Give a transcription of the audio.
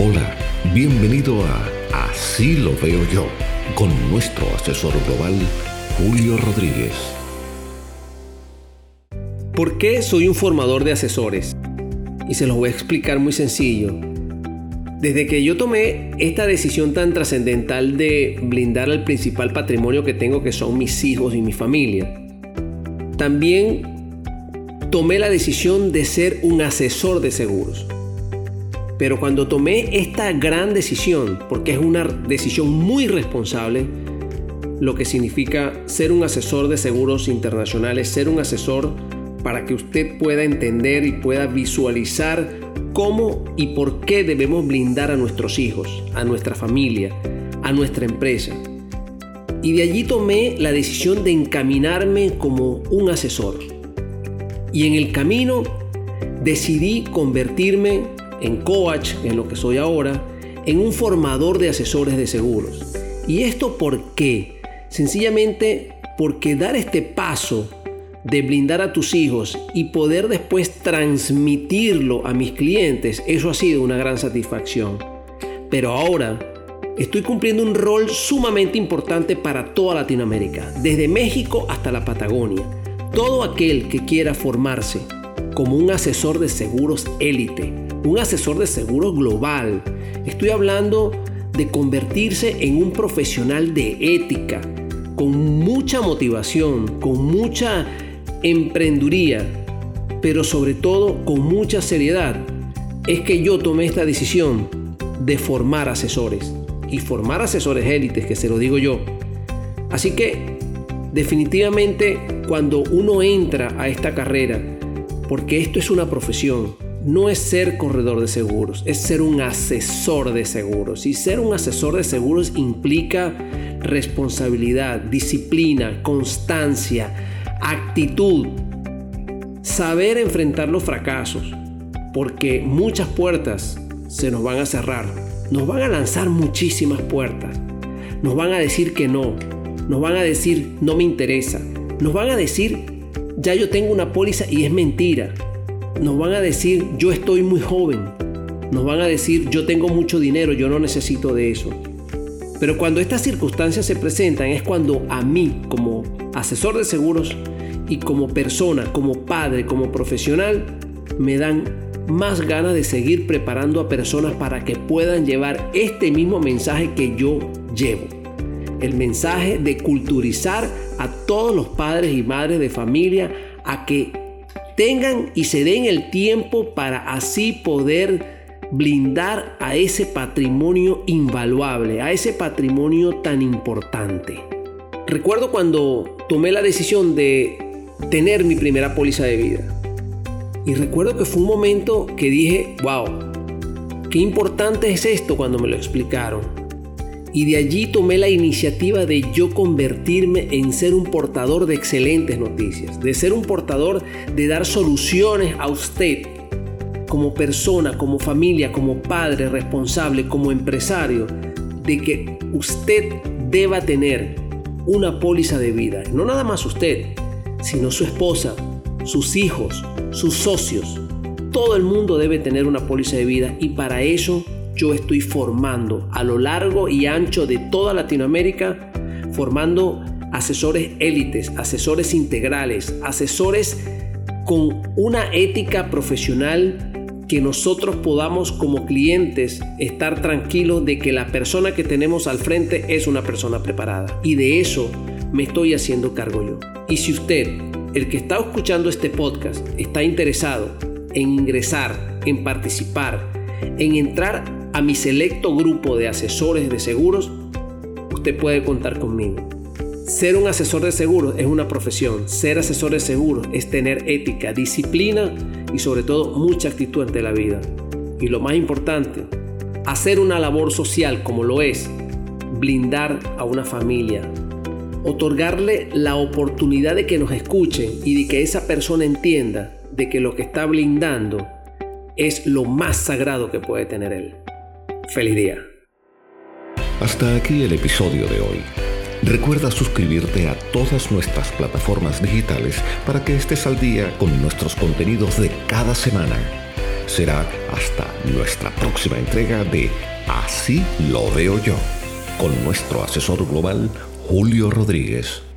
Hola, bienvenido a Así lo veo yo, con nuestro asesor global, Julio Rodríguez. ¿Por qué soy un formador de asesores? Y se los voy a explicar muy sencillo. Desde que yo tomé esta decisión tan trascendental de blindar el principal patrimonio que tengo, que son mis hijos y mi familia, también tomé la decisión de ser un asesor de seguros. Pero cuando tomé esta gran decisión, porque es una decisión muy responsable, lo que significa ser un asesor de seguros internacionales, ser un asesor para que usted pueda entender y pueda visualizar cómo y por qué debemos blindar a nuestros hijos, a nuestra familia, a nuestra empresa. Y de allí tomé la decisión de encaminarme como un asesor. Y en el camino decidí convertirme en coach, en lo que soy ahora, en un formador de asesores de seguros. ¿Y esto por qué? Sencillamente porque dar este paso de blindar a tus hijos y poder después transmitirlo a mis clientes, eso ha sido una gran satisfacción. Pero ahora estoy cumpliendo un rol sumamente importante para toda Latinoamérica, desde México hasta la Patagonia. Todo aquel que quiera formarse como un asesor de seguros élite, un asesor de seguros global. Estoy hablando de convertirse en un profesional de ética, con mucha motivación, con mucha emprenduría, pero sobre todo con mucha seriedad. Es que yo tomé esta decisión de formar asesores y formar asesores élites, que se lo digo yo. Así que definitivamente cuando uno entra a esta carrera, porque esto es una profesión, no es ser corredor de seguros, es ser un asesor de seguros. Y ser un asesor de seguros implica responsabilidad, disciplina, constancia, actitud, saber enfrentar los fracasos, porque muchas puertas se nos van a cerrar, nos van a lanzar muchísimas puertas, nos van a decir que no, nos van a decir no me interesa, nos van a decir ya yo tengo una póliza y es mentira, nos van a decir, yo estoy muy joven. Nos van a decir, yo tengo mucho dinero, yo no necesito de eso. Pero cuando estas circunstancias se presentan es cuando a mí, como asesor de seguros y como persona, como padre, como profesional, me dan más ganas de seguir preparando a personas para que puedan llevar este mismo mensaje que yo llevo. El mensaje de culturizar a todos los padres y madres de familia a que tengan y se den el tiempo para así poder blindar a ese patrimonio invaluable, a ese patrimonio tan importante. Recuerdo cuando tomé la decisión de tener mi primera póliza de vida. Y recuerdo que fue un momento que dije, wow, qué importante es esto cuando me lo explicaron y de allí tomé la iniciativa de yo convertirme en ser un portador de excelentes noticias, de ser un portador de dar soluciones a usted como persona, como familia, como padre responsable, como empresario, de que usted deba tener una póliza de vida. No nada más usted, sino su esposa, sus hijos, sus socios. Todo el mundo debe tener una póliza de vida y para eso yo estoy formando a lo largo y ancho de toda Latinoamérica, formando asesores élites, asesores integrales, asesores con una ética profesional que nosotros podamos como clientes estar tranquilos de que la persona que tenemos al frente es una persona preparada. Y de eso me estoy haciendo cargo yo. Y si usted, el que está escuchando este podcast, está interesado en ingresar, en participar, en entrar a mi selecto grupo de asesores de seguros, usted puede contar conmigo. Ser un asesor de seguros es una profesión. Ser asesor de seguros es tener ética, disciplina y sobre todo mucha actitud ante la vida. Y lo más importante, hacer una labor social como lo es blindar a una familia, otorgarle la oportunidad de que nos escuchen y de que esa persona entienda de que lo que está blindando es lo más sagrado que puede tener él. Feliz día. Hasta aquí el episodio de hoy. Recuerda suscribirte a todas nuestras plataformas digitales para que estés al día con nuestros contenidos de cada semana. será hasta nuestra próxima entrega de Así lo veo yo, con nuestro asesor global Julio Rodríguez.